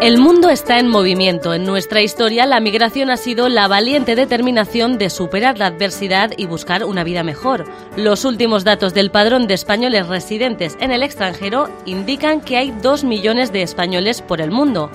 El mundo está en movimiento. En nuestra historia, la migración ha sido la valiente determinación de superar la adversidad y buscar una vida mejor. Los últimos datos del padrón de españoles residentes en el extranjero indican que hay dos millones de españoles por el mundo.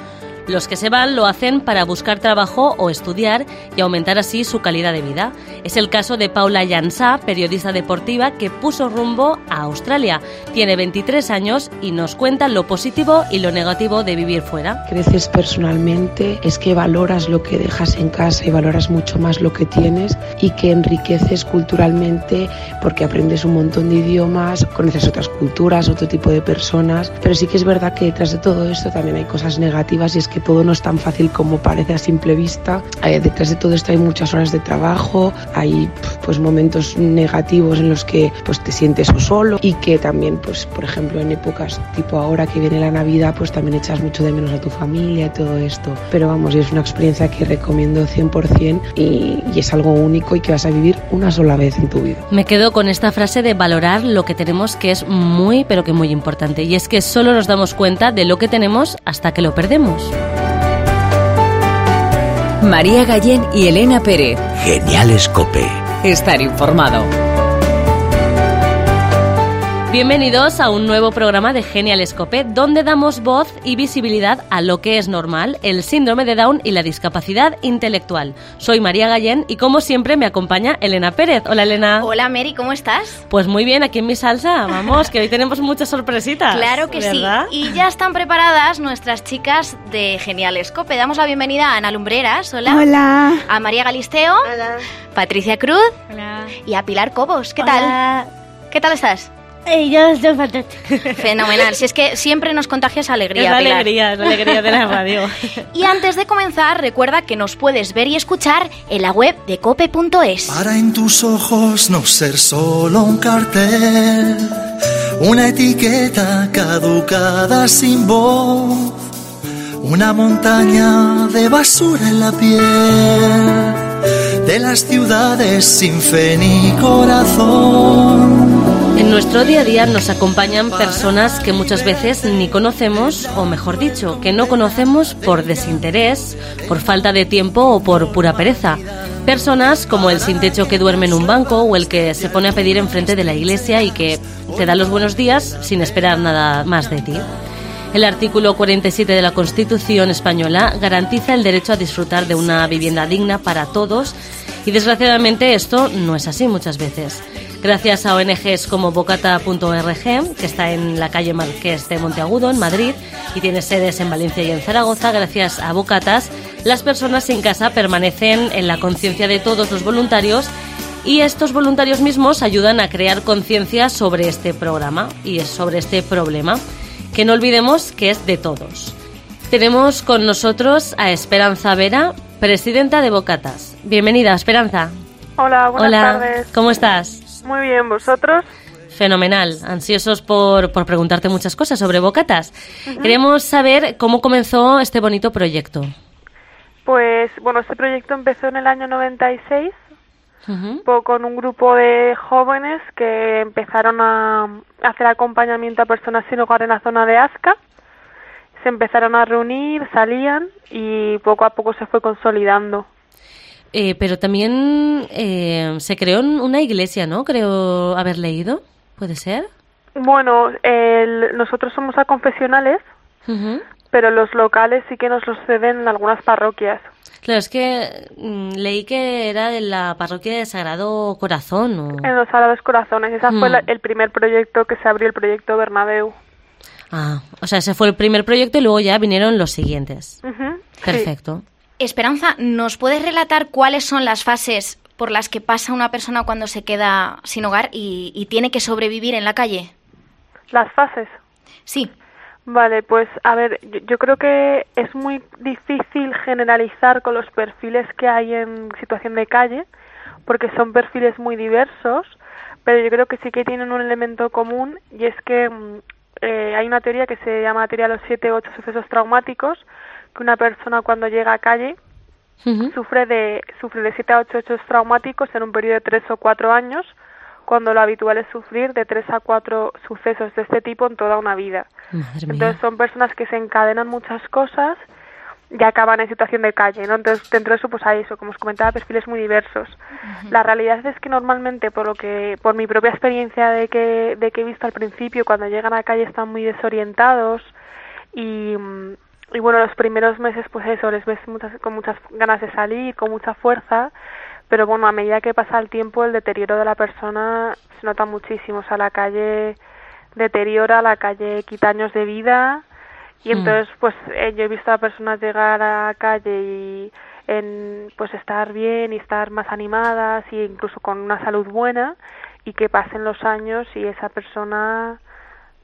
Los que se van lo hacen para buscar trabajo o estudiar y aumentar así su calidad de vida. Es el caso de Paula Llansá, periodista deportiva que puso rumbo a Australia. Tiene 23 años y nos cuenta lo positivo y lo negativo de vivir fuera. Creces personalmente, es que valoras lo que dejas en casa y valoras mucho más lo que tienes y que enriqueces culturalmente porque aprendes un montón de idiomas, conoces otras culturas, otro tipo de personas. Pero sí que es verdad que detrás de todo esto también hay cosas negativas y es que todo no es tan fácil como parece a simple vista. Eh, detrás de todo esto hay muchas horas de trabajo, hay pues momentos negativos en los que pues te sientes solo y que también pues por ejemplo en épocas tipo ahora que viene la Navidad pues también echas mucho de menos a tu familia y todo esto. Pero vamos, es una experiencia que recomiendo 100% y, y es algo único y que vas a vivir una sola vez en tu vida. Me quedo con esta frase de valorar lo que tenemos que es muy pero que muy importante y es que solo nos damos cuenta de lo que tenemos hasta que lo perdemos. María Gallén y Elena Pérez. Genial Escope. Estar informado. Bienvenidos a un nuevo programa de Genial Escope, donde damos voz y visibilidad a lo que es normal, el síndrome de Down y la discapacidad intelectual. Soy María Gallén y como siempre me acompaña Elena Pérez. Hola Elena. Hola Mary, ¿cómo estás? Pues muy bien, aquí en mi salsa. Vamos, que hoy tenemos muchas sorpresitas. Claro que ¿verdad? sí. Y ya están preparadas nuestras chicas de Genial Escope. Damos la bienvenida a Ana Lumbreras. Hola. Hola. A María Galisteo. Hola. Patricia Cruz. Hola. Y a Pilar Cobos. ¿Qué tal? ¿Qué tal estás? Eh, yo estoy fantástico. Fenomenal. Si es que siempre nos contagias alegría. Es la Pilar. alegría, es la alegría de la radio. Y antes de comenzar, recuerda que nos puedes ver y escuchar en la web de cope.es. Para en tus ojos no ser solo un cartel, una etiqueta caducada sin voz, una montaña de basura en la piel, de las ciudades sin fe ni corazón. En nuestro día a día nos acompañan personas que muchas veces ni conocemos, o mejor dicho, que no conocemos por desinterés, por falta de tiempo o por pura pereza. Personas como el sin techo que duerme en un banco o el que se pone a pedir enfrente de la iglesia y que te da los buenos días sin esperar nada más de ti. El artículo 47 de la Constitución española garantiza el derecho a disfrutar de una vivienda digna para todos y desgraciadamente esto no es así muchas veces. Gracias a ONGs como bocata.org, que está en la calle Marqués de Monteagudo, en Madrid, y tiene sedes en Valencia y en Zaragoza, gracias a Bocatas, las personas sin casa permanecen en la conciencia de todos los voluntarios y estos voluntarios mismos ayudan a crear conciencia sobre este programa y sobre este problema, que no olvidemos que es de todos. Tenemos con nosotros a Esperanza Vera, presidenta de Bocatas. Bienvenida, Esperanza. Hola, buenas Hola, tardes. ¿cómo estás? Muy bien, ¿vosotros? Fenomenal, ansiosos por, por preguntarte muchas cosas sobre Bocatas. Queremos saber cómo comenzó este bonito proyecto. Pues bueno, este proyecto empezó en el año 96 Ujú. po- con un grupo de jóvenes que empezaron a hacer acompañamiento a personas sin hogar en la zona de Asca. Se empezaron a reunir, salían y poco a poco se fue consolidando. Eh, pero también eh, se creó una iglesia, ¿no? Creo haber leído. ¿Puede ser? Bueno, el- nosotros somos a confesionales, Ujú. pero los locales sí que nos los ceden en algunas parroquias. Claro, es que mm, leí que era de la parroquia de Sagrado Corazón. ¿o? En los Sagrados Corazones. Ese fue Hmm. la- el primer proyecto que se abrió, el proyecto Bernabéu. Ah, o sea, ese fue el primer proyecto y luego ya vinieron los siguientes. Ujú, sí. Perfecto. Esperanza, ¿nos puedes relatar cuáles son las fases por las que pasa una persona cuando se queda sin hogar y, y tiene que sobrevivir en la calle? Las fases. Sí. Vale, pues a ver, yo, yo creo que es muy difícil generalizar con los perfiles que hay en situación de calle, porque son perfiles muy diversos, pero yo creo que sí que tienen un elemento común y es que mm, eh, hay una teoría que se llama teoría de los siete ocho sucesos traumáticos, que una persona cuando llega a calle sufre de sufre de 7 a 8 hechos traumáticos en un periodo de 3 o 4 años, cuando lo habitual es sufrir de tres a cuatro sucesos de este tipo en toda una vida. Entonces son personas que se encadenan muchas cosas y acaban en situación de calle, ¿no? Entonces dentro de eso pues hay eso, como os comentaba, perfiles muy diversos. La realidad es que normalmente por lo que por mi propia experiencia de que de que he visto al principio cuando llegan a la calle están muy desorientados y y bueno, los primeros meses pues eso, les ves muchas, con muchas ganas de salir, con mucha fuerza, pero bueno, a medida que pasa el tiempo el deterioro de la persona se nota muchísimo, o sea, la calle deteriora, la calle quita años de vida y mm. entonces pues eh, yo he visto a personas llegar a la calle y en pues estar bien y estar más animadas y incluso con una salud buena y que pasen los años y esa persona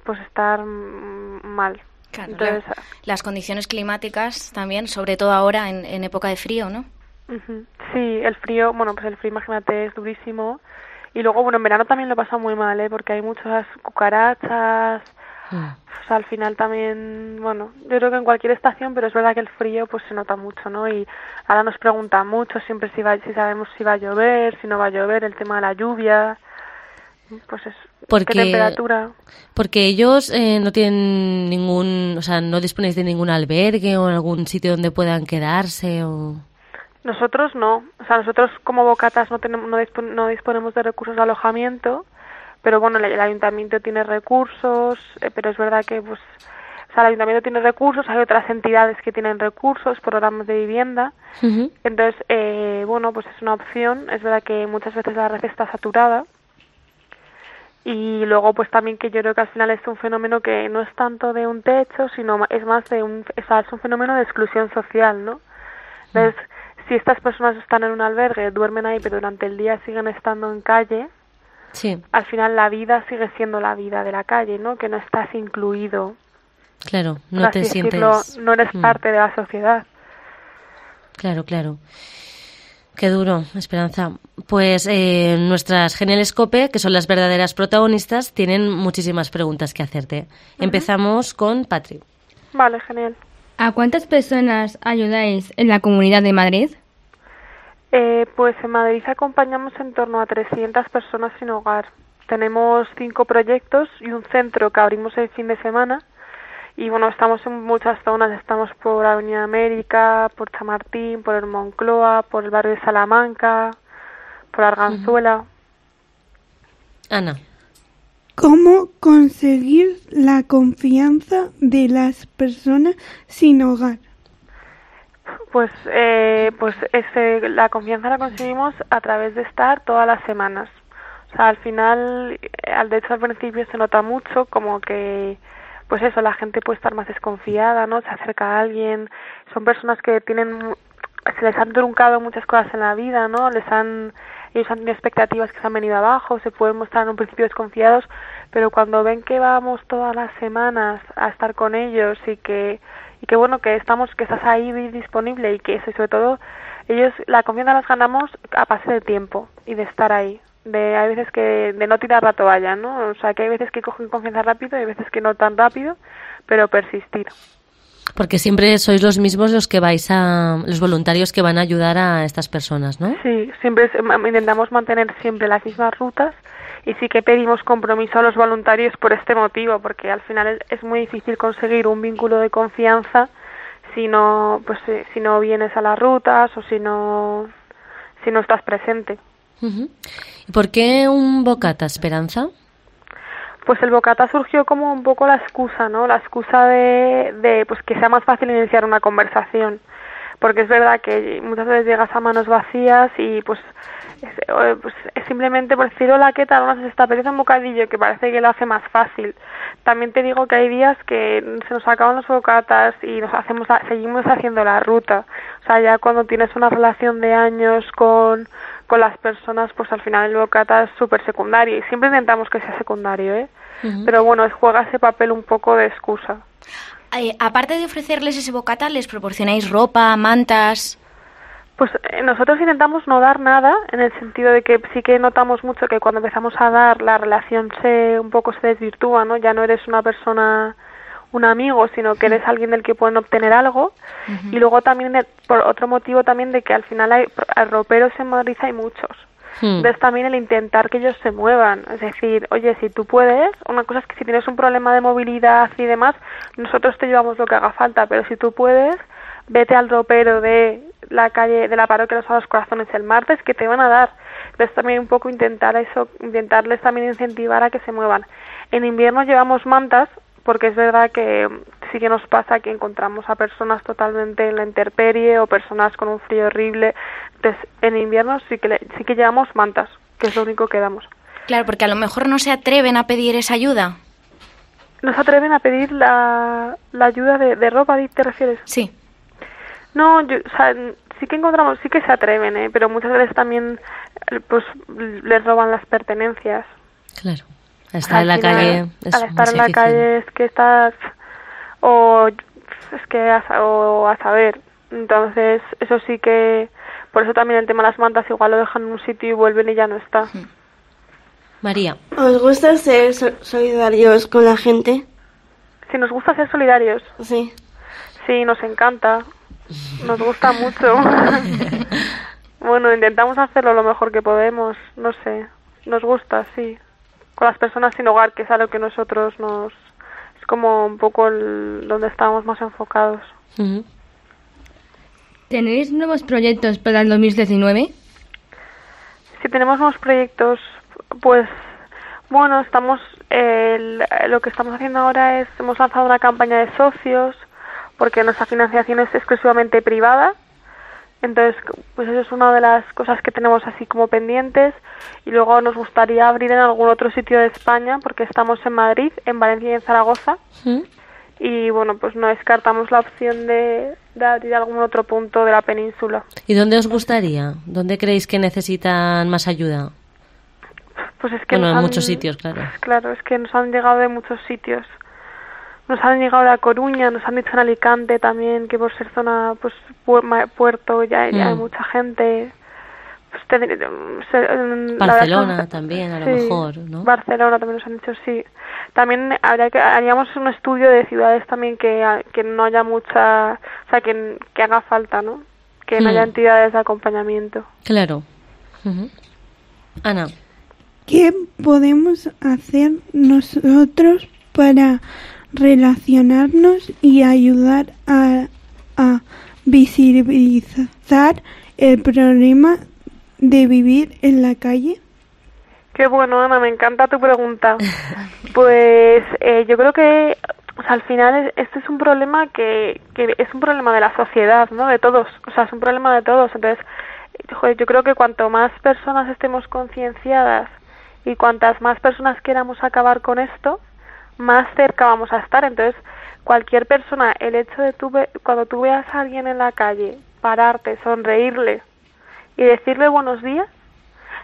pues estar mal. Entonces, las condiciones climáticas también, sobre todo ahora en, en época de frío, ¿no? Sí, el frío, bueno, pues el frío, imagínate, es durísimo. Y luego, bueno, en verano también lo pasa muy mal, ¿eh? Porque hay muchas cucarachas. Mm. Pues al final también, bueno, yo creo que en cualquier estación, pero es verdad que el frío pues se nota mucho, ¿no? Y ahora nos preguntan mucho siempre si, va, si sabemos si va a llover, si no va a llover, el tema de la lluvia. Pues es, porque, ¿qué temperatura? Porque ellos eh, no tienen ningún, o sea, no disponéis de ningún albergue o algún sitio donde puedan quedarse o... Nosotros no, o sea, nosotros como bocatas no, tenemos, no, disponemos de recursos de alojamiento, pero bueno, el, ayuntamiento tiene recursos, eh, pero es verdad que pues, o sea, el ayuntamiento tiene recursos, hay otras entidades que tienen recursos, programas de vivienda, entonces, eh, bueno, pues es una opción, es verdad que muchas veces la red está saturada, y luego pues también que yo creo que al final es un fenómeno que no es tanto de un techo, sino es más de un, o sea, es un fenómeno de exclusión social, ¿no? Entonces, si estas personas están en un albergue, duermen ahí, pero durante el día siguen estando en calle, sí. al final la vida sigue siendo la vida de la calle, ¿no? Que no estás incluido. Claro, no te sientes... no eres mm. parte de la sociedad. Claro, claro. Qué duro, Esperanza. Pues eh, nuestras geniales COPE, que son las verdaderas protagonistas, tienen muchísimas preguntas que hacerte. Empezamos con Patri. Vale, genial. ¿A cuántas personas ayudáis en la Comunidad de Madrid? Eh, pues en Madrid acompañamos en torno a 300 personas sin hogar. Tenemos cinco proyectos y un centro que abrimos el fin de semana. Y bueno, estamos en muchas zonas. Estamos por Avenida América, por Chamartín, por el Moncloa, por el barrio de Salamanca, por Arganzuela. Ana. ¿Cómo conseguir la confianza de las personas sin hogar? Pues, eh, pues ese, la confianza la conseguimos a través de estar todas las semanas. O sea, al final, eh, al de hecho al principio se nota mucho como que, pues eso, la gente puede estar más desconfiada, ¿no? Se acerca a alguien. Son personas que tienen, se les han truncado muchas cosas en la vida, ¿no? Les han ellos han tenido expectativas que se han venido abajo, se pueden mostrar en un principio desconfiados, pero cuando ven que vamos todas las semanas a estar con ellos y que y que bueno que estamos que estás ahí disponible y que eso y sobre todo ellos la confianza las ganamos a pase de tiempo y de estar ahí de hay veces que de no tirar la toalla no o sea que hay veces que cogen confianza rápido y hay veces que no tan rápido pero persistir porque siempre sois los mismos los que vais a, los voluntarios que van a ayudar a estas personas, ¿no? Sí, siempre intentamos mantener siempre las mismas rutas y sí que pedimos compromiso a los voluntarios por este motivo, porque al final es muy difícil conseguir un vínculo de confianza si no, pues, eh, si no vienes a las rutas o si no, si no estás presente. ¿Y por qué un bocata, Esperanza? pues el bocata surgió como un poco la excusa, ¿no? La excusa de, de pues que sea más fácil iniciar una conversación. Porque es verdad que muchas veces llegas a manos vacías y pues es, eh, pues, simplemente por decir hola, ¿qué tal? Nos está apetece un bocadillo que parece que lo hace más fácil. También te digo que hay días que se nos acaban los bocatas y nos hacemos seguimos haciendo la ruta. O sea, ya cuando tienes una relación de años con con las personas, pues al final el bocata es súper secundario y siempre intentamos que sea secundario, ¿eh? Pero bueno, juega ese papel un poco de excusa. Eh, aparte de ofrecerles ese bocata, ¿les proporcionáis ropa, mantas? Pues eh, nosotros intentamos no dar nada, en el sentido de que sí que notamos mucho que cuando empezamos a dar la relación se un poco se desvirtúa, ¿no? Ya no eres una persona un amigo, sino que eres alguien del que pueden obtener algo. Y luego también, por otro motivo también de que al final hay roperos en Madrid hay muchos. Hmm. Entonces también el intentar que ellos se muevan, es decir, oye, si tú puedes, una cosa es que si tienes un problema de movilidad y demás, nosotros te llevamos lo que haga falta, pero si tú puedes, vete al ropero de la calle de la parroquia de los Corazones el martes que te van a dar. Entonces también un poco intentar eso, intentarles también incentivar a que se muevan. En invierno llevamos mantas porque es verdad que sí que nos pasa que encontramos a personas totalmente en la intemperie o personas con un frío horrible. Entonces, en invierno sí que, sí que llevamos mantas, que es lo único que damos. Claro, porque a lo mejor no se atreven a pedir esa ayuda. ¿No se atreven a pedir la, la ayuda de, de ropa, te refieres? Sí. No, yo, o sea, sí que encontramos, sí que se atreven, ¿eh? pero muchas veces también pues les roban las pertenencias. Claro. Estar en la calle es al estar en la calle es que estás o es que a, o a saber. Entonces, eso sí que por eso también el tema de las mantas igual lo dejan en un sitio y vuelven y ya no está. María. ¿Os gusta ser solidarios con la gente? Si nos gusta ser solidarios. Sí. Sí, nos encanta. Nos gusta mucho. bueno, intentamos hacerlo lo mejor que podemos, no sé. Nos gusta, sí. Con las personas sin hogar, que es a lo que nosotros nos... Es como un poco el, donde estamos más enfocados. ¿Tenéis nuevos proyectos para el 2019? Si tenemos nuevos proyectos, pues bueno, estamos lo que estamos haciendo ahora es hemos lanzado una campaña de socios porque nuestra financiación es exclusivamente privada. Entonces, pues eso es una de las cosas que tenemos así como pendientes y luego nos gustaría abrir en algún otro sitio de España porque estamos en Madrid, en Valencia y en Zaragoza. Y bueno, pues no descartamos la opción de, de abrir algún otro punto de la península. ¿Y dónde os gustaría? ¿Dónde creéis que necesitan más ayuda? Pues es que bueno, en muchos sitios, claro. Claro, es que nos han llegado de muchos sitios nos han llegado a Coruña, nos han dicho en Alicante también que por ser zona pues puerto ya, hay mm. mucha gente. Pues, Barcelona también a lo mejor, ¿no? Barcelona también nos han dicho sí. También habría que haríamos un estudio de ciudades también que, que no haya mucha, o sea, que, que haga falta, ¿no? Que no haya mm. entidades de acompañamiento. Claro. Ana. ¿Qué podemos hacer nosotros para relacionarnos y ayudar a, a visibilizar el problema de vivir en la calle? Qué bueno, Ana, me encanta tu pregunta. Pues eh, yo creo que al final este es un problema que, que es un problema de la sociedad, ¿no? De todos, o sea, es un problema de todos. Entonces, yo creo que cuanto más personas estemos concienciadas y cuantas más personas queramos acabar con esto, más cerca vamos a estar. Entonces, cualquier persona, el hecho de tú, cuando tú veas a alguien en la calle, pararte, sonreírle y decirle buenos días,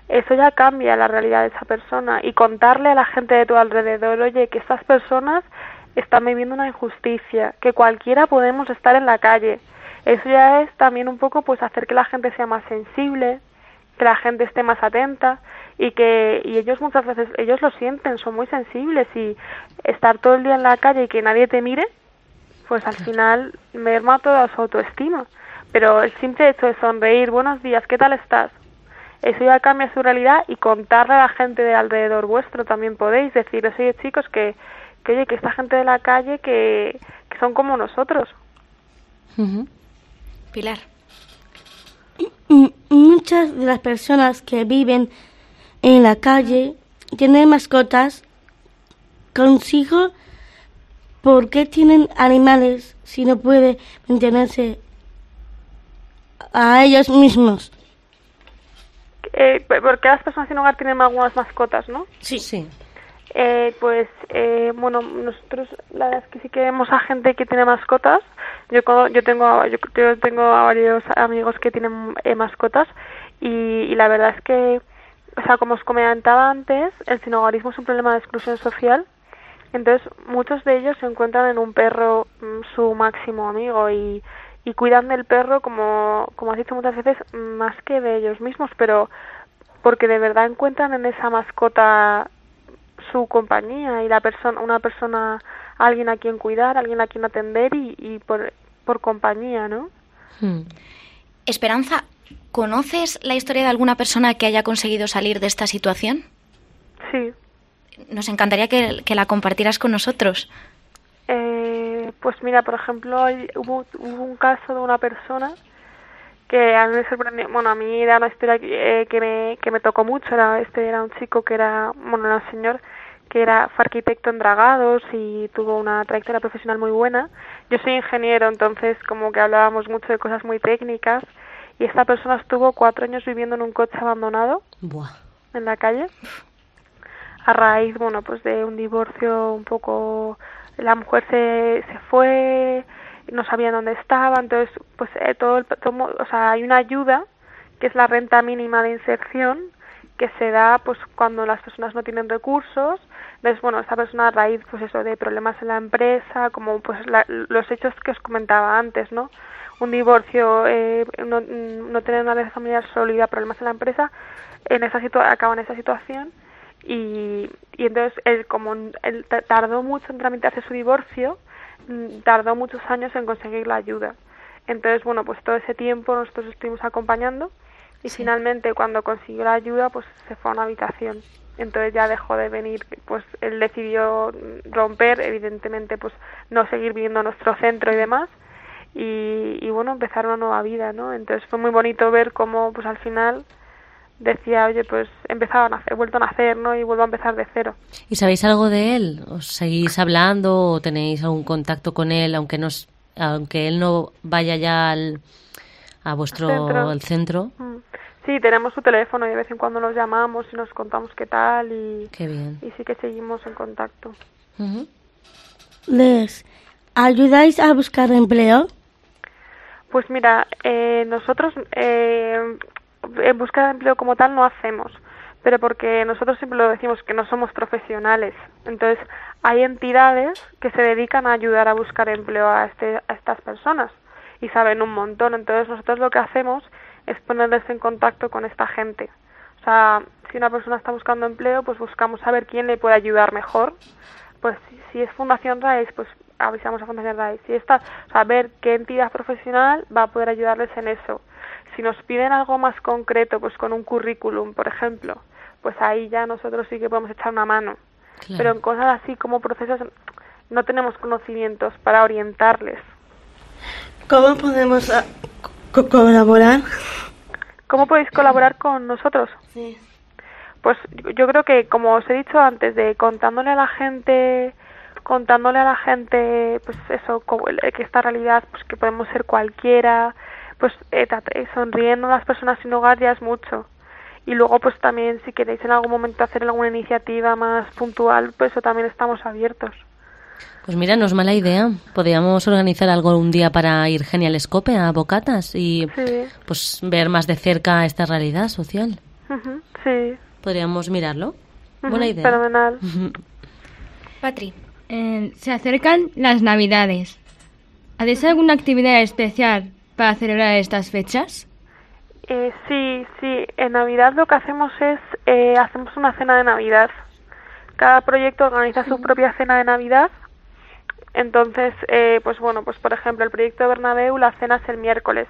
eso ya cambia la realidad de esa persona y contarle a la gente de tu alrededor, oye, que estas personas están viviendo una injusticia, que cualquiera podemos estar en la calle. Eso ya es también un poco pues hacer que la gente sea más sensible, que la gente esté más atenta y que y ellos muchas veces ellos lo sienten son muy sensibles y estar todo el día en la calle y que nadie te mire pues al final merma toda su autoestima. Pero el simple hecho de sonreír buenos días qué tal estás eso ya cambia su realidad y contarle a la gente de alrededor vuestro también podéis decir oye chicos que, que oye que esta gente de la calle que, que son como nosotros Pilar. Muchas de las personas que viven en la calle, tienen mascotas consigo, ¿por qué tienen animales si no puede mantenerse a ellos mismos? Eh, porque las personas sin hogar tienen algunas mascotas, ¿no? Sí, sí. Eh, pues, eh, bueno, nosotros la verdad es que sí que vemos a gente que tiene mascotas. Yo, yo tengo yo, tengo a varios amigos que tienen eh, mascotas y, y la verdad es que o sea, como os comentaba antes, el sinogarismo es un problema de exclusión social. Entonces, muchos de ellos se encuentran en un perro mm, su máximo amigo y, y cuidan del perro, como, como has dicho muchas veces, más que de ellos mismos, pero porque de verdad encuentran en esa mascota su compañía y la persona, una persona, alguien a quien cuidar, alguien a quien atender y, y por, por compañía, ¿no? Hmm. Esperanza, ¿Conoces la historia de alguna persona que haya conseguido salir de esta situación? Sí. Nos encantaría que, que la compartieras con nosotros. Eh, pues mira, por ejemplo, hay- hubo, hubo un caso de una persona que a mí me sorprendió, bueno, a mí era una historia que, eh, que me, que me tocó mucho, era, este era un chico que era, bueno, era un señor que era fue arquitecto en Dragados y tuvo una trayectoria profesional muy buena. Yo soy ingeniero, entonces como que hablábamos mucho de cosas muy técnicas y esta persona estuvo cuatro años viviendo en un coche abandonado Buah. en la calle. A raíz bueno pues de un divorcio un poco la mujer se, se fue no sabían dónde estaba entonces pues eh, todo, el, todo- o sea hay una ayuda que es la renta mínima de inserción que se da pues cuando las personas no tienen recursos. Entonces bueno esta persona a raíz pues eso de problemas en la empresa como pues la- los hechos que os comentaba antes no un divorcio eh, no, no tener una red familiar sólida problemas en la empresa en esa situa acaba en esa situación y, y entonces él como él ta- tardó mucho en tramitarse su divorcio tardó muchos años en conseguir la ayuda. Entonces bueno pues todo ese tiempo nosotros estuvimos acompañando y finalmente cuando consiguió la ayuda pues se fue a una habitación. Entonces ya dejó de venir pues él decidió romper evidentemente pues no seguir viviendo en nuestro centro y demás y, y bueno empezar una nueva vida no entonces fue muy bonito ver cómo pues al final decía oye pues he empezado a nacer he vuelto a nacer no y vuelvo a empezar de cero ¿Y sabéis algo de él? ¿Os seguís hablando o tenéis algún contacto con él, aunque no aunque él no vaya ya al, a vuestro Centro. al centro? Mm. sí tenemos su teléfono y de vez en cuando nos llamamos y nos contamos qué tal y, Qué bien. y sí que seguimos en contacto. ¿Les ayudáis a buscar empleo? Pues mira, eh, nosotros eh, en búsqueda empleo como tal no hacemos, pero porque nosotros siempre lo decimos que no somos profesionales. Entonces, hay entidades que se dedican a ayudar a buscar empleo a, este, a estas personas y saben un montón. Entonces, nosotros lo que hacemos es ponerles en contacto con esta gente. O sea, si una persona está buscando empleo, pues buscamos saber quién le puede ayudar mejor pues si, si es Fundación RAIS, pues avisamos a Fundación RAIS. Si está, o sea, ver qué entidad profesional va a poder ayudarles en eso. Si nos piden algo más concreto, pues con un currículum, por ejemplo, pues ahí ya nosotros sí que podemos echar una mano. Claro. Pero en cosas así como procesos no tenemos conocimientos para orientarles. ¿Cómo podemos ah, co- colaborar? ¿Cómo podéis colaborar con nosotros? Sí. Pues yo creo que, como os he dicho antes, de contándole a la gente, contándole a la gente, pues eso, como que esta realidad, pues que podemos ser cualquiera, pues eh, eh, sonriendo a las personas sin hogar ya es mucho. Y luego, pues también, si queréis en algún momento hacer alguna iniciativa más puntual, pues eso también estamos abiertos. Pues mira, no es mala idea. Podríamos organizar algo un día para ir Genialescope a Bocatas y Sí, pues ver más de cerca esta realidad social. sí. Podríamos mirarlo. Buena idea. Fenomenal. Patri. Eh, se acercan las Navidades. ¿Hacéis alguna actividad especial para celebrar estas fechas? Eh, sí, sí. En Navidad lo que hacemos es eh, hacemos una cena de Navidad. Cada proyecto organiza su propia cena de Navidad. Entonces, eh, pues bueno, pues por ejemplo, el proyecto de Bernabéu la cena es el miércoles.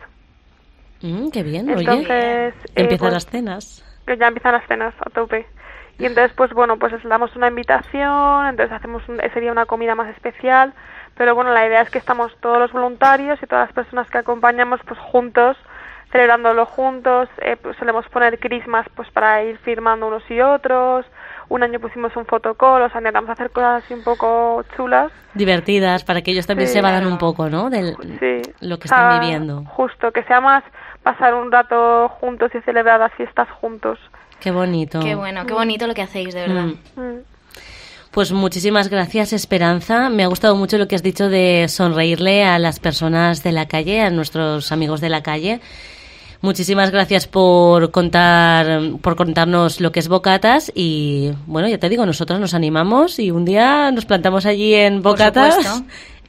Mm, qué bien, Entonces, oye. eh, Empiezan pues, las cenas. ya empiezan las cenas a tope. Y entonces, pues bueno, pues les damos una invitación, entonces hacemos un- sería una comida más especial, pero bueno, la idea es que estamos todos los voluntarios y todas las personas que acompañamos, pues juntos, celebrándolo juntos, eh, pues solemos poner crismas pues para ir firmando unos y otros, un año pusimos un fotocall, o sea, intentamos hacer cosas así un poco chulas. Divertidas, para que ellos también Sí. se vayan un poco, ¿no? De Sí. lo que están viviendo. Justo, que sea más pasar un rato juntos y celebrar las fiestas juntos. Qué bonito. Qué bueno, qué bonito lo que hacéis, de verdad. Mm. Pues muchísimas gracias, Esperanza. Me ha gustado mucho lo que has dicho de sonreírle a las personas de la calle, a nuestros amigos de la calle. Muchísimas gracias por contar, por contarnos lo que es Bocatas y bueno, ya te digo, nosotros nos animamos y un día nos plantamos allí en Bocatas.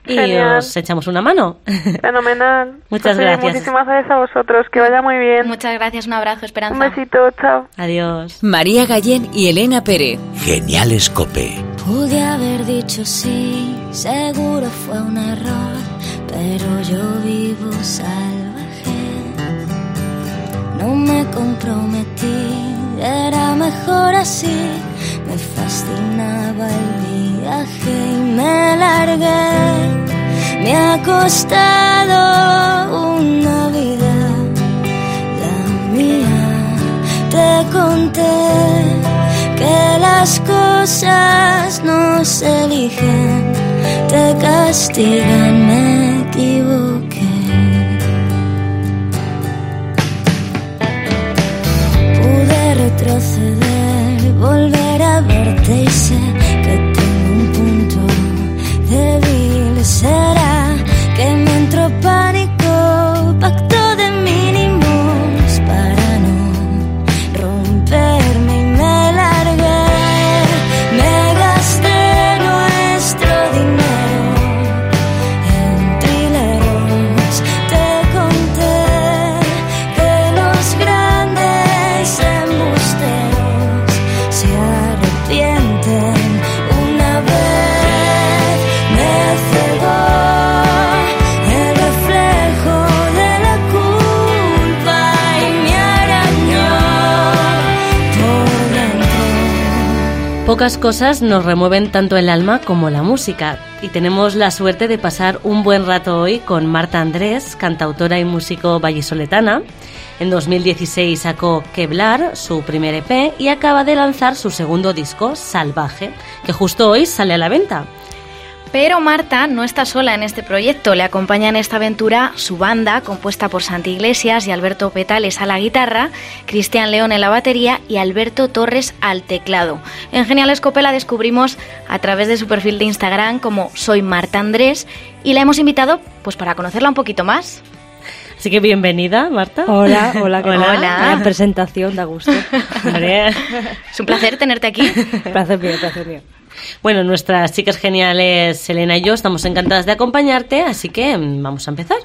Y Genial. os echamos una mano. Fenomenal. Muchas Pues, gracias. Muchísimas gracias a vosotros. Que vaya muy bien. Muchas gracias, un abrazo, Un Esperanza. besito. Chao. Adiós. María Gallén y Elena Pérez. Genial Escope. Pude haber dicho sí, seguro fue un error, pero yo vivo salvaje. no me comprometí, era mejor así. Me fascinaba el viaje y me largué. Me ha costado una vida, la mía. Te conté que las cosas no se eligen, te castigan, me equivoqué. Pude retroceder, volver verte y sé Pocas cosas nos remueven tanto el alma como la música y tenemos la suerte de pasar un buen rato hoy con Marta Andrés, cantautora y músico vallisoletana. En 2016 sacó Queblar, su primer EP, y acaba de lanzar su segundo disco, Salvaje, que justo hoy sale a la venta. Pero Marta no está sola en este proyecto, le acompaña en esta aventura su banda, compuesta por Santi Iglesias y Alberto Petales a la guitarra, Cristian León en la batería y Alberto Torres al teclado. En Genial Escope la descubrimos a través de su perfil de Instagram como Soy Marta Andrés y la hemos invitado pues para conocerla un poquito más. Así que bienvenida, Marta. Hola, hola, ¿qué Hola. tal? La presentación da gusto. Es un placer tenerte aquí. placer mío, placer mío. Bueno, nuestras chicas geniales, Elena y yo, estamos encantadas de acompañarte, así que mm, vamos a empezar.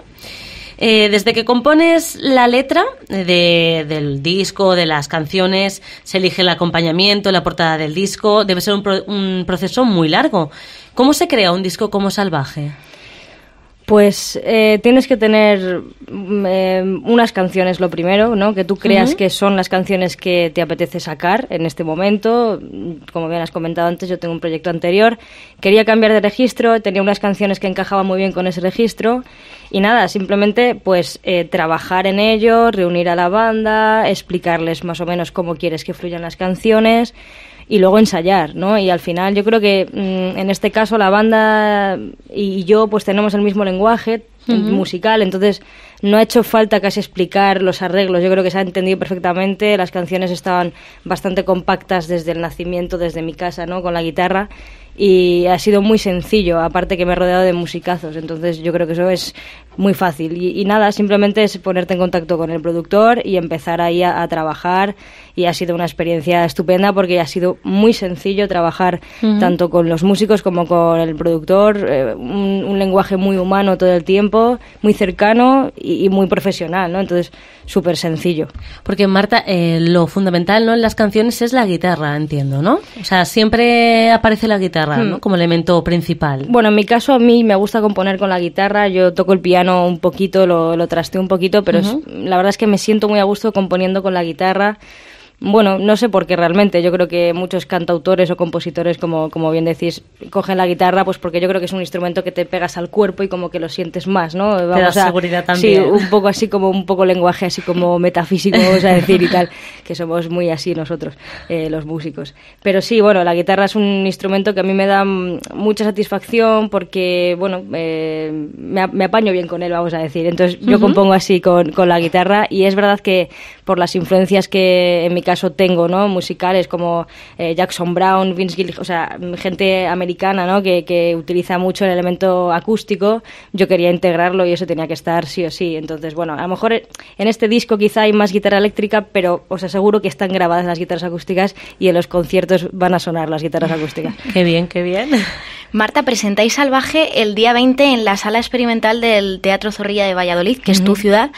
Eh, desde que compones la letra de- del disco, de las canciones, se elige el acompañamiento, la portada del disco, debe ser un, pro- un proceso muy largo. ¿Cómo se crea un disco como Salvaje? Pues eh, tienes que tener mm, eh, unas canciones lo primero, ¿no? Que tú creas que son las canciones que te apetece sacar en este momento. Como bien has comentado antes, yo tengo un proyecto anterior. Quería cambiar de registro, tenía unas canciones que encajaban muy bien con ese registro. Y nada, simplemente pues eh, trabajar en ello, reunir a la banda, explicarles más o menos cómo quieres que fluyan las canciones y luego ensayar, ¿no? Y al final yo creo que mm, en este caso la banda y yo pues tenemos el mismo lenguaje musical, entonces no ha hecho falta casi explicar los arreglos, yo creo que se ha entendido perfectamente, las canciones estaban bastante compactas desde el nacimiento, desde mi casa, ¿no? Con la guitarra. Y ha sido muy sencillo, aparte que me he rodeado de musicazos, entonces yo creo que eso es muy fácil. Y, y nada, simplemente es ponerte en contacto con el productor y empezar ahí a, a trabajar. Y ha sido una experiencia estupenda porque ha sido muy sencillo trabajar tanto con los músicos como con el productor, eh, un, un lenguaje muy humano todo el tiempo, muy cercano y, y muy profesional, ¿no? Entonces, súper sencillo. Porque Marta, eh, lo fundamental ¿no? en las canciones es la guitarra, entiendo, ¿no? O sea, siempre aparece la guitarra, Hmm. ¿no? Como elemento principal. Bueno, en mi caso a mí me gusta componer con la guitarra, yo toco el piano un poquito, lo, lo trasteo un poquito, pero es- la verdad es que me siento muy a gusto componiendo con la guitarra. Bueno, no sé por qué realmente. Yo creo que muchos cantautores o compositores, como, como bien decís, cogen la guitarra, pues porque yo creo que es un instrumento que te pegas al cuerpo y como que lo sientes más, ¿no? da seguridad también. Sí, un poco así como un poco lenguaje así como metafísico, vamos a decir y tal, que somos muy así nosotros, eh, los músicos. Pero sí, bueno, la guitarra es un instrumento que a mí me da mm, mucha satisfacción porque, bueno, eh, me, a- me apaño bien con él, vamos a decir. Entonces yo compongo así con, con la guitarra y es verdad que por las influencias que en mi caso tengo, ¿no? Musicales como eh, Jackson Brown, Vince Gill, o sea, gente americana, ¿no? Que, que utiliza mucho el elemento acústico, yo quería integrarlo y eso tenía que estar sí o sí. Entonces, bueno, a lo mejor en este disco quizá hay más guitarra eléctrica, pero os aseguro que están grabadas las guitarras acústicas y en los conciertos van a sonar las guitarras acústicas. Qué bien, qué bien. Marta, presentáis Salvaje el día 20 en la sala experimental del Teatro Zorrilla de Valladolid, que es tu ciudad.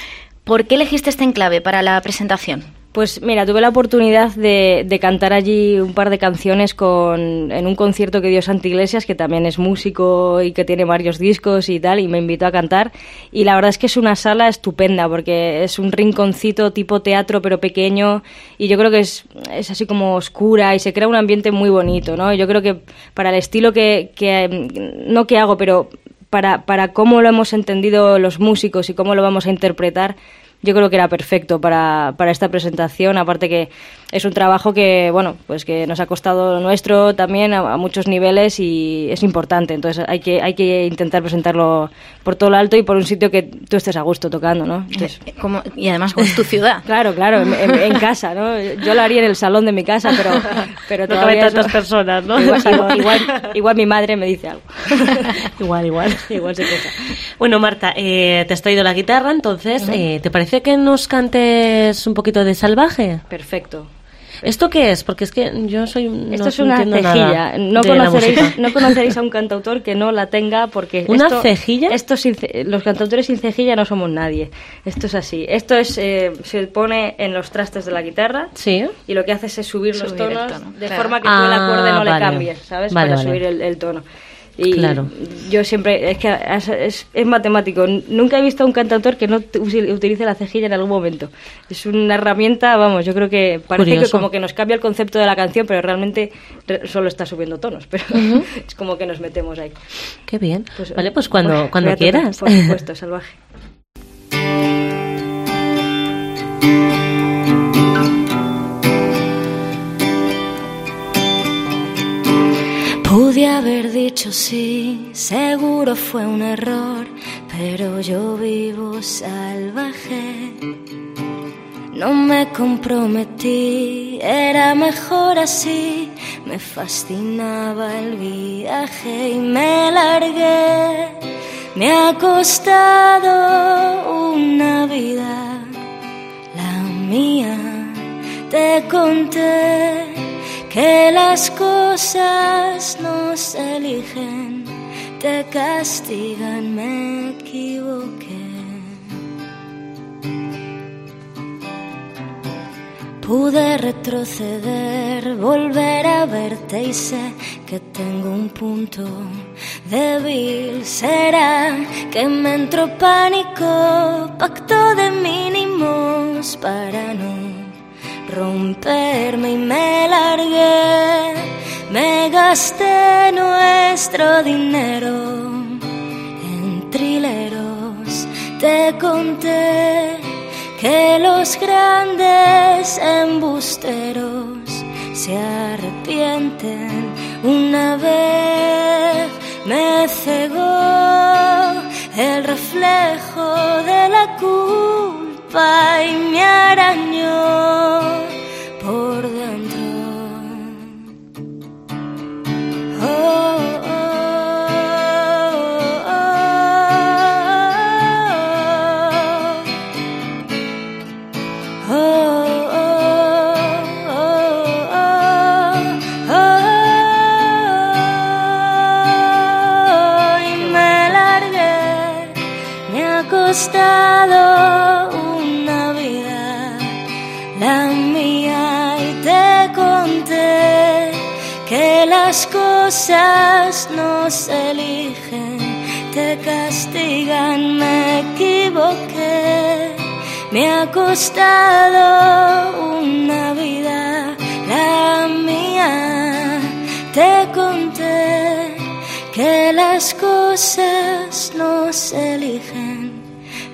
¿Por qué elegiste este enclave para la presentación? Pues mira, tuve la oportunidad de, cantar allí un par de canciones con, en un concierto que dio Santi Iglesias, que también es músico y que tiene varios discos y tal, y me invitó a cantar. Y la verdad es que es una sala estupenda, porque es un rinconcito tipo teatro, pero pequeño, y yo creo que es, es así como oscura y se crea un ambiente muy bonito, ¿no? Yo creo que para el estilo que, que no que hago, pero para, para cómo lo hemos entendido los músicos y cómo lo vamos a interpretar, yo creo que era perfecto para, para esta presentación, aparte que es un trabajo que, bueno, pues que nos ha costado nuestro también a, a, muchos niveles y es importante, entonces hay que, hay que intentar presentarlo por todo lo alto y por un sitio que tú estés a gusto tocando, ¿no? Entonces, Como, y además con tu ciudad. claro, claro, en, en, en, casa, ¿no? Yo lo haría en el salón de mi casa, pero, pero no cabe tantas personas, ¿no? Igual, igual, igual, igual, mi madre me dice algo. igual, igual. igual se queja. Bueno, Marta, eh, te has traído la guitarra, entonces, uh -huh. eh, ¿te parece que nos cantes un poquito de salvaje? Perfecto. ¿Esto qué es? Porque es que yo soy no Esto es una cejilla. No conoceréis, no conoceréis a un cantautor que no la tenga porque ¿Una esto, cejilla? Esto sin, los cantautores sin cejilla no somos nadie. Esto es así. Esto es eh, se pone en los trastes de la guitarra. Sí. Y lo que hace es subir, subir los tonos tono, de claro. forma que tú el acorde no Ah, le cambies, ¿sabes? Vale, Para vale. subir el, el tono. Y Claro. yo siempre, es que es, es, es matemático. Nunca he visto a un cantautor que no utilice la cejilla en algún momento. Es una herramienta, vamos, yo creo que parece Curioso. que como que nos cambia el concepto de la canción, pero realmente re- solo está subiendo tonos. Pero es como que nos metemos ahí. Qué bien. Pues, vale, pues cuando, pues, cuando a tocar, quieras. Por supuesto, salvaje. Pude haber dicho sí, seguro fue un error, pero yo vivo salvaje. No me comprometí, era mejor así, me fascinaba el viaje y me largué. Me ha costado una vida, la mía, te conté que las cosas no se eligen, te castigan, me equivoqué. Pude retroceder, volver a verte y sé que tengo un punto débil. Será que me entró pánico, pacto de mínimos para no romperme y me largué. Me gasté nuestro dinero en trileros. Te conté que los grandes embusteros se arrepienten una vez. Me cegó el reflejo de la culpa y me arañó cosas no se eligen, te castigan, me equivoqué. Me ha costado una vida, la mía, te conté que las cosas no se eligen,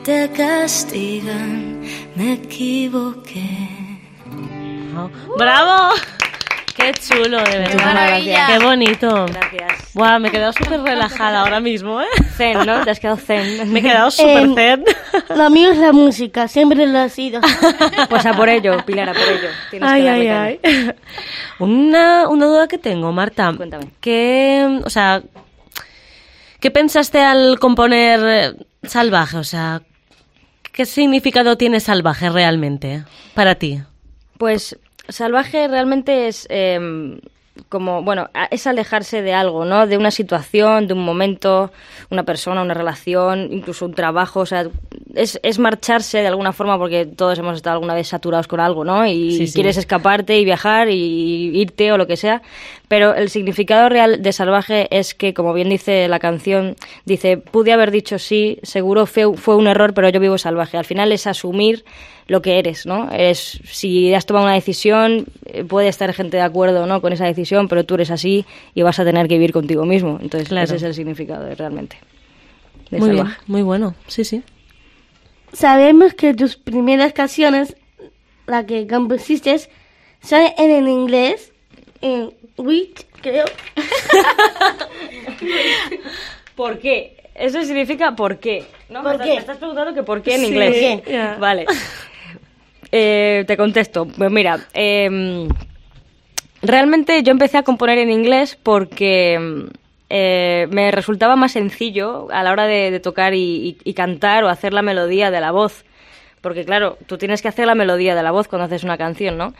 te castigan, me equivoqué. ¡Bravo! ¡Qué chulo, de verdad! maravilla! ¡Qué bonito! Gracias. Buah, me he quedado súper relajada ahora mismo, ¿eh? Zen, ¿no? Te has quedado zen. Me he quedado súper Em, zen. Lo mío es la música, siempre lo ha sido. Pues a por ello, Pilar, a por ello. Tienes Ay, que ay, ay. caña. Una, una duda que tengo, Marta. Cuéntame. ¿Qué, o sea, ¿qué pensaste al componer eh, Salvaje? O sea, ¿qué significado tiene Salvaje realmente para ti? Pues salvaje realmente es eh, como, bueno, es alejarse de algo, ¿no? De una situación, de un momento, una persona, una relación, incluso un trabajo. O sea, es, es marcharse de alguna forma porque todos hemos estado alguna vez saturados con algo, ¿no? Y Sí, sí. quieres escaparte y viajar y irte o lo que sea. Pero el significado real de salvaje es que, como bien dice la canción, dice, pude haber dicho sí, seguro fue, fue un error, pero yo vivo salvaje. Al final es asumir lo que eres, ¿no? Eres, si has tomado una decisión, eh, puede estar gente de acuerdo o no con esa decisión, pero tú eres así y vas a tener que vivir contigo mismo. Entonces, Claro. ese es el significado realmente. de Muy bien, muy bueno. Sí, sí. Sabemos que tus primeras canciones, la que compusiste, son en el inglés, en Wit, creo. ¿Por qué? Eso significa por qué. ¿no? ¿Por me, qué? me estás preguntando que por qué en Sí, inglés. ya. Vale. Eh, te contesto. Pues mira, em, realmente yo empecé a componer en inglés porque em, eh, me resultaba más sencillo a la hora de, tocar y, cantar o hacer la melodía de la voz. Porque claro, tú tienes que hacer la melodía de la voz cuando haces una canción, ¿no?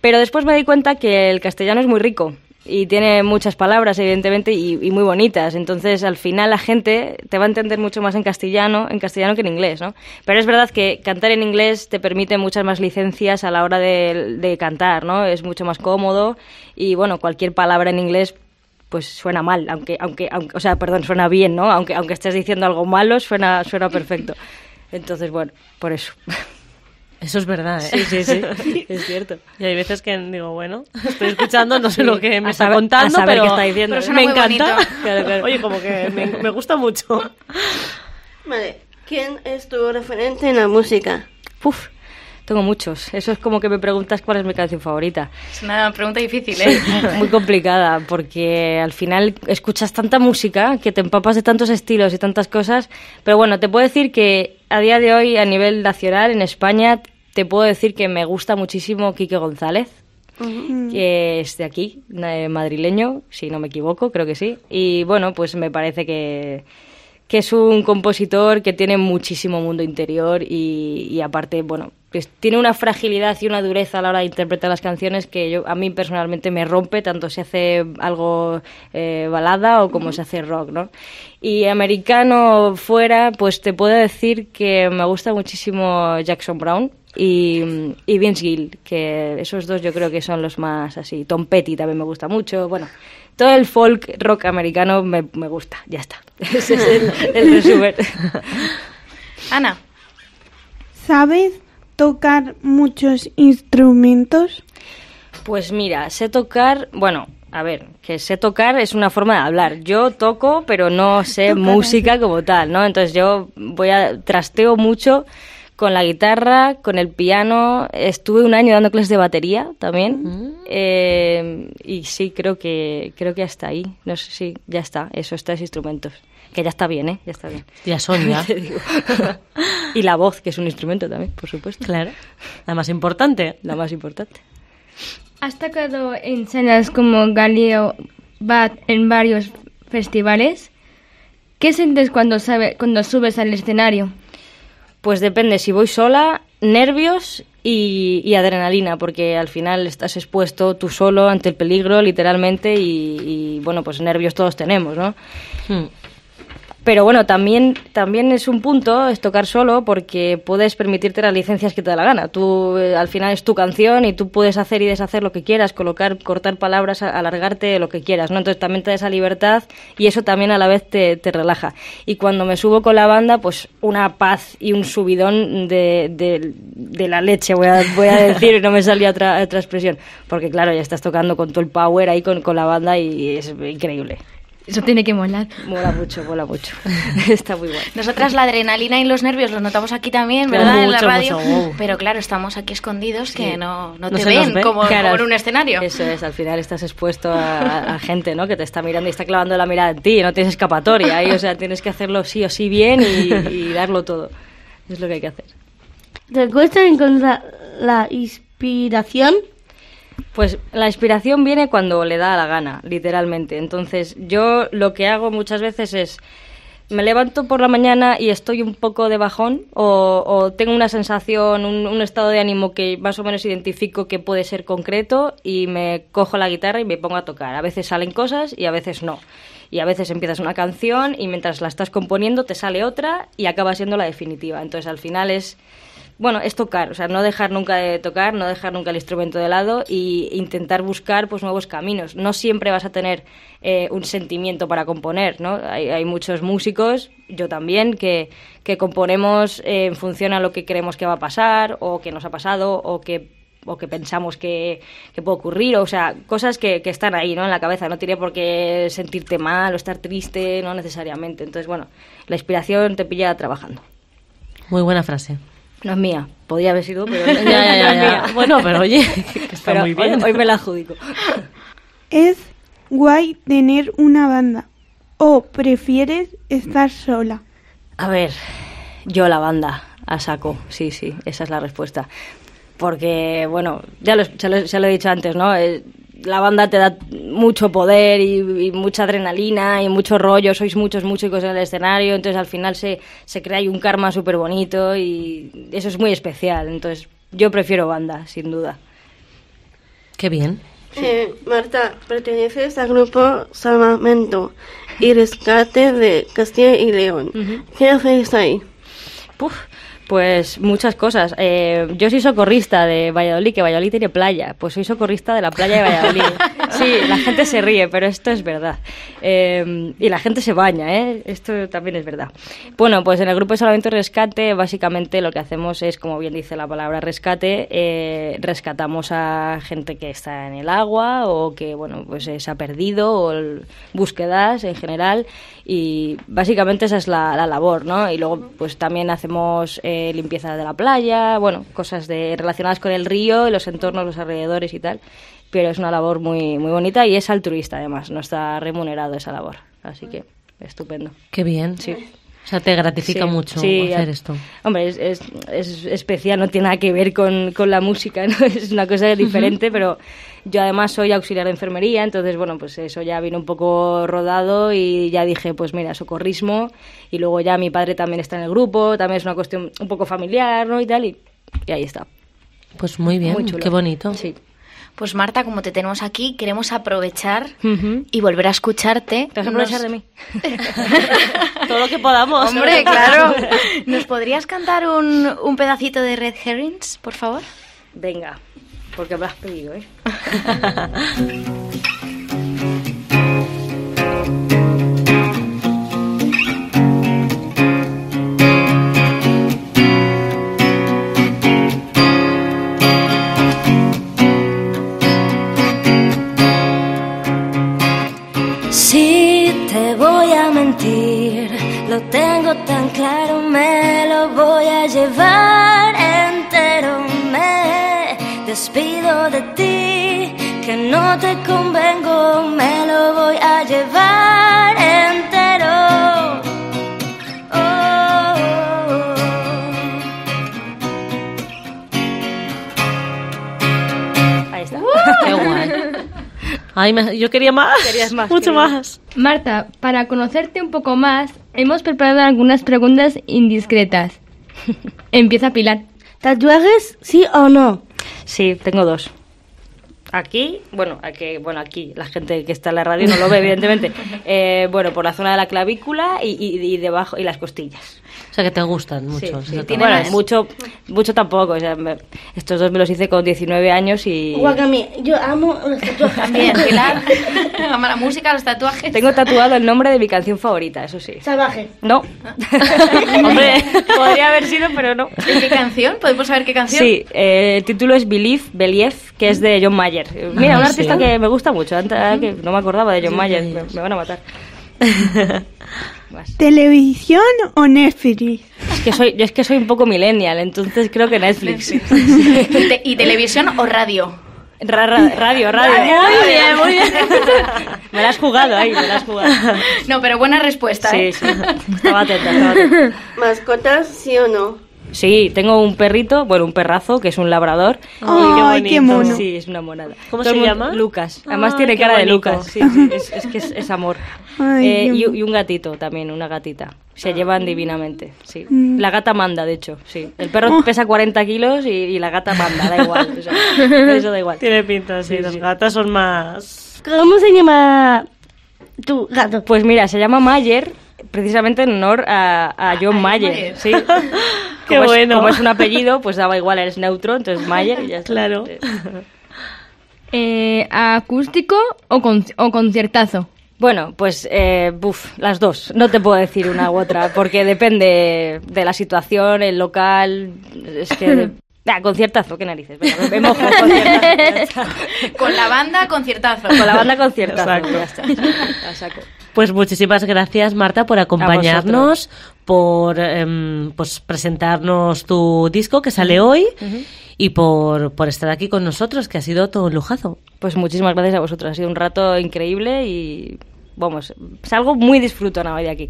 Pero después me di cuenta que el castellano es muy rico y tiene muchas palabras, evidentemente, y, muy bonitas. Entonces, al final, la gente te va a entender mucho más en castellano, en castellano que en inglés, ¿no? Pero es verdad que cantar en inglés te permite muchas más licencias a la hora de cantar, ¿no? Es mucho más cómodo y, bueno, cualquier palabra en inglés pues suena mal, aunque, aunque, aunque, o sea, perdón, suena bien, ¿no? Aunque, aunque estés diciendo algo malo, suena, suena perfecto. Entonces, bueno, por eso. Eso es verdad, ¿eh? Sí, sí, sí, es cierto. Y hay veces que digo, bueno, estoy escuchando, no sé Sí, lo que me a está saber- contando, a saber pero, qué está diciendo. pero Pero me encanta. bonito. Claro, claro. Oye, como que me, me gusta mucho. Vale, ¿quién es tu referente en la música? Uf, tengo muchos. Eso es como que me preguntas cuál es mi canción favorita. Es una pregunta difícil, ¿eh? Muy complicada, porque al final escuchas tanta música que te empapas de tantos estilos y tantas cosas. Pero bueno, te puedo decir que a día de hoy, a nivel nacional, en España, te puedo decir que me gusta muchísimo Quique González. que es de aquí, eh, madrileño, si no me equivoco, creo que sí. Y bueno, pues me parece que, que es un compositor que tiene muchísimo mundo interior y, y aparte, bueno, pues tiene una fragilidad y una dureza a la hora de interpretar las canciones que yo, a mí personalmente me rompe, tanto si hace algo eh, balada o como se hace rock, ¿no? Y americano fuera, pues te puedo decir que me gusta muchísimo Jackson Brown y, y Vince Gill, que esos dos yo creo que son los más así. Tom Petty también me gusta mucho. Bueno, todo el folk rock americano me, me gusta, ya está. Ese es el, el resumen. Ana, ¿Sabes tocar muchos instrumentos? Pues mira, sé tocar, bueno, a ver, que sé tocar es una forma de hablar. Yo toco, pero no sé Tocar, música como tal, ¿no? Entonces yo voy a trasteo mucho con la guitarra, con el piano. Estuve un año dando clases de batería también. Eh, y sí, creo que creo que hasta ahí. No sé si ya está, esos tres instrumentos. Que ya está bien, ¿eh? Ya está bien. Ya son, ya. Y la voz, que es un instrumento también, por supuesto. Claro. La más importante. La más importante. Has tocado en salas como Galileo Bat en varios festivales. ¿Qué sientes cuando, sabe, cuando subes al escenario? Pues depende, si voy sola, nervios y, y adrenalina, porque al final estás expuesto tú solo ante el peligro, literalmente, y, y, bueno, pues nervios todos tenemos, ¿no? Hmm. Pero bueno, también, también es un punto es tocar solo porque puedes permitirte las licencias que te da la gana. Tú, eh, al final es tu canción y tú puedes hacer y deshacer lo que quieras, colocar, cortar palabras, alargarte lo que quieras, ¿no? Entonces también te da esa libertad y eso también a la vez te, te relaja. Y cuando me subo con la banda, pues una paz y un subidón de, de, de la leche, voy a, voy a decir, y no me salía otra, otra expresión. Porque claro, ya estás tocando con todo el power ahí con, con la banda y es increíble. Eso tiene que molar. Mola mucho, mola mucho. Está muy guay. nosotras la adrenalina y los nervios los notamos aquí también, ¿verdad? en la mucho, radio. mucho, wow. Pero claro, estamos aquí escondidos que Sí. no, no No te ven ve. como, Claro, como en un escenario. Eso es, al final estás expuesto a, a gente, ¿no? Que te está mirando y está clavando la mirada en ti, no tienes escapatoria ahí, o sea, tienes que hacerlo sí o sí bien y, y darlo todo. Es lo que hay que hacer. ¿Te cuesta encontrar la inspiración? Pues la inspiración viene cuando le da la gana, literalmente. Entonces, yo lo que hago muchas veces es me levanto por la mañana y estoy un poco de bajón o, tengo una sensación, un, un estado de ánimo que más o menos identifico que puede ser concreto y me cojo la guitarra y me pongo a tocar. A veces salen cosas y a veces no. Y a veces empiezas una canción y mientras la estás componiendo te sale otra y acaba siendo la definitiva. Entonces al final es bueno, es tocar, o sea, no dejar nunca de tocar, no dejar nunca el instrumento de lado e intentar buscar pues nuevos caminos. No siempre vas a tener eh, un sentimiento para componer, ¿no? Hay, muchos músicos, yo también, que, que componemos eh, en función a lo que creemos que va a pasar o que nos ha pasado o que o que pensamos que, que puede ocurrir, o sea, cosas que, que, están ahí, ¿no? En la cabeza, no tiene por qué sentirte mal o estar triste, no necesariamente. Entonces, bueno, la inspiración te pilla trabajando. Muy buena frase. No es mía, podría haber sido, pero ya, ya, ya, ya. Bueno, pero oye, está muy bien. Hoy, me la adjudico. Es guay tener una banda o prefieres estar sola. A ver, yo la banda, a saco, sí, sí, esa es la respuesta. Porque, bueno, ya lo, ya lo, he dicho antes, ¿no? La banda te da mucho poder y, mucha adrenalina y mucho rollo, sois muchos músicos en el escenario, entonces al final se, se crea ahí un karma súper bonito y eso es muy especial, entonces yo prefiero banda, sin duda. Qué bien. Eh, Marta, perteneces al grupo Salvamento y Rescate de Castilla y León. ¿Qué hacéis ahí? Puf, pues muchas cosas. Eh, yo soy socorrista de Valladolid, que Valladolid tiene playa. Pues soy socorrista de la playa de Valladolid. Sí, la gente se ríe, pero esto es verdad. Eh, y la gente se baña, ¿eh? Esto también es verdad. Bueno, pues en el grupo de salvamento y rescate, básicamente lo que hacemos es, como bien dice la palabra rescate, eh, rescatamos a gente que está en el agua o que, bueno, pues se ha perdido o búsquedas en general. Y básicamente esa es la, la labor, ¿no? Y luego, pues también hacemos limpieza de la playa, bueno, cosas de, relacionadas con el río y los entornos, los alrededores y tal. Pero es una labor muy, muy bonita y es altruista además, no está remunerado esa labor. Así que estupendo. Qué bien. Sí. O sea, te gratifica mucho hacer esto. Hombre, es, es, especial, no tiene nada que ver con, con la música, ¿no? es una cosa diferente, pero yo además soy auxiliar de enfermería, entonces, bueno, pues eso ya vino un poco rodado y ya dije, pues mira, socorrismo. Y luego ya mi padre también está en el grupo, también es una cuestión un poco familiar, ¿no? Y tal, y, ahí está. Pues muy bien, qué bonito. Sí. Pues Marta, como te tenemos aquí, queremos aprovechar y volver a escucharte. ¿Te vas a aprovechar de mí? Todo lo que podamos. Hombre, claro. ¿Nos podrías cantar un, un pedacito de Red Herrings, por favor? Venga porque me has pedido, ¿eh? tan claro, me lo voy a llevar entero. Me despido de ti, que no te convengo, me lo voy a llevar Ay, yo quería más. Querías más. Mucho más. Marta, para conocerte un poco más, hemos preparado algunas preguntas indiscretas. Empieza Pilar. ¿Tatuajes sí o no? Sí, tengo dos. Aquí, bueno, aquí, bueno, aquí la gente que está en la radio no lo ve, evidentemente. Eh, bueno, por la zona de la clavícula y, y debajo y las costillas. Sea, que te gustan mucho. Sí, bueno, mucho, mucho tampoco. O sea, estos dos me los hice con 19 años y... Guacami, yo amo los tatuajes. También, Pilar. ama la música, los tatuajes. Tengo tatuado el nombre de mi canción favorita, eso sí. Salvaje. No. Hombre, podría haber sido, pero no. qué canción? ¿Podemos saber qué canción? Sí, eh, el título es Believe, Believe, que es de John Mayer. Mira, ah, un artista que me gusta mucho. Antes, que no me acordaba de John Mayer. me van a matar. ¿Televisión o Netflix? Es que soy, yo es que soy un poco millennial, entonces creo que Netflix. ¿Y, televisión o radio? radio, radio. Muy bien, muy bien. me la has jugado ahí, me la has jugado. No, pero buena respuesta, ¿eh? Sí, sí. Estaba atenta, estaba atenta. ¿Mascotas, sí o no? Sí, tengo un perrito, bueno, un perrazo, que es un labrador. Ay, qué, mono. Sí, es una monada. ¿Cómo se llama? Lucas. Además tiene cara de Lucas. Sí, sí, es, que es, amor. Eh, y, un gatito también, una gatita. Se llevan divinamente, sí. Mm. La gata manda, de hecho, sí. El perro oh. pesa 40 kilos y, la gata manda, da igual. eso da igual. Tiene pinta, sí. Las gatas son más... ¿Cómo se llama tu gato? Pues mira, se llama Mayer, precisamente en honor a, a John Mayer. Mayer. Sí. Qué como bueno. Es, como es un apellido, pues daba igual, eres neutro, entonces Mayer y ya está. Claro. Eh, ¿Acústico o, con- o conciertazo? Bueno, pues eh, buf, las dos. No te puedo decir una u otra, porque depende de la situación, el local. Es que. Ah, conciertazo, qué narices. Venga, me, me mojo, conciertazo. Con la banda, conciertazo. Con la banda conciertazo. Exacto. ya está, ya está, a saco. Pues muchísimas gracias, Marta, por acompañarnos, por em, pues presentarnos tu disco que sale hoy y por, por estar aquí con nosotros, que ha sido todo un lujazo. Pues muchísimas gracias a vosotros. Ha sido un rato increíble y. Vamos, salgo muy disfrutona hoy de aquí.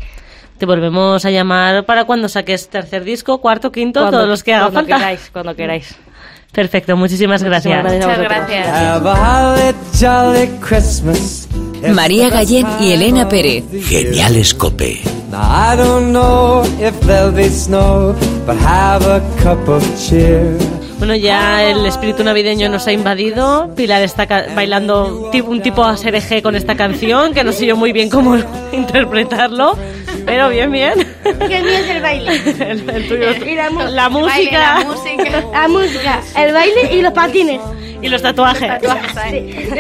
Te volvemos a llamar para cuando saques tercer disco, cuarto, quinto, Cuando- todos los que haga cuando falta. queráis, cuando queráis. Perfecto, muchísimas gracias. gracias a Muchas gracias. A. María Gallén y Elena Pérez. Geniales Cope. Now I don't know if there'll be snow, but have a cup of cheer. Bueno, ya el espíritu navideño nos ha invadido. Pilar está bailando un tipo ASRG con esta canción, que no sé yo muy bien cómo interpretarlo, pero bien, bien. ¿Qué mío es el baile? El- el tuyo es- Y la, mu- la Baile, música la música. la música, el baile y los patines. y los tatuajes. Sí.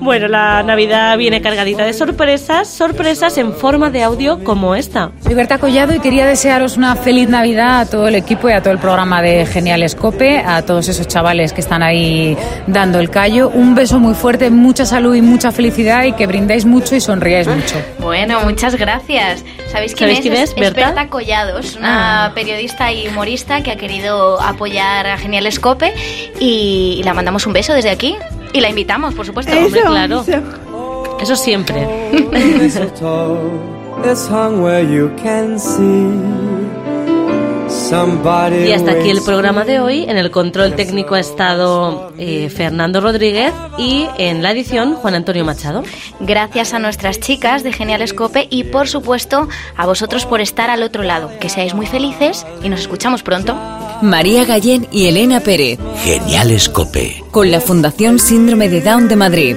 Bueno, la Navidad viene cargadita de sorpresas, sorpresas en forma de audio como esta. Soy Berta Collado y quería desearos una feliz Navidad a todo el equipo y a todo el programa de Genial Escope, a todos esos chavales que están ahí dando el callo. Un beso muy fuerte, mucha salud y mucha felicidad y que brindáis mucho y sonriáis mucho. Bueno, muchas gracias. ¿Sabéis quién ¿Sabéis es? quién es, Berta? Berta Collado, es una periodista y humorista que ha querido apoyar a Genial Escope y, y la mandamos un beso desde aquí y la invitamos, por supuesto. Hombre, claro. Eso siempre. Y hasta aquí el programa de hoy. En el control técnico ha estado eh, Fernando Rodríguez y en la edición Juan Antonio Machado. Gracias a nuestras chicas de Genial Escope y por supuesto a vosotros por estar al otro lado. Que seáis muy felices y nos escuchamos pronto. María Gallén y Elena Pérez. Geniales Cope. Con la Fundación Síndrome de Down de Madrid.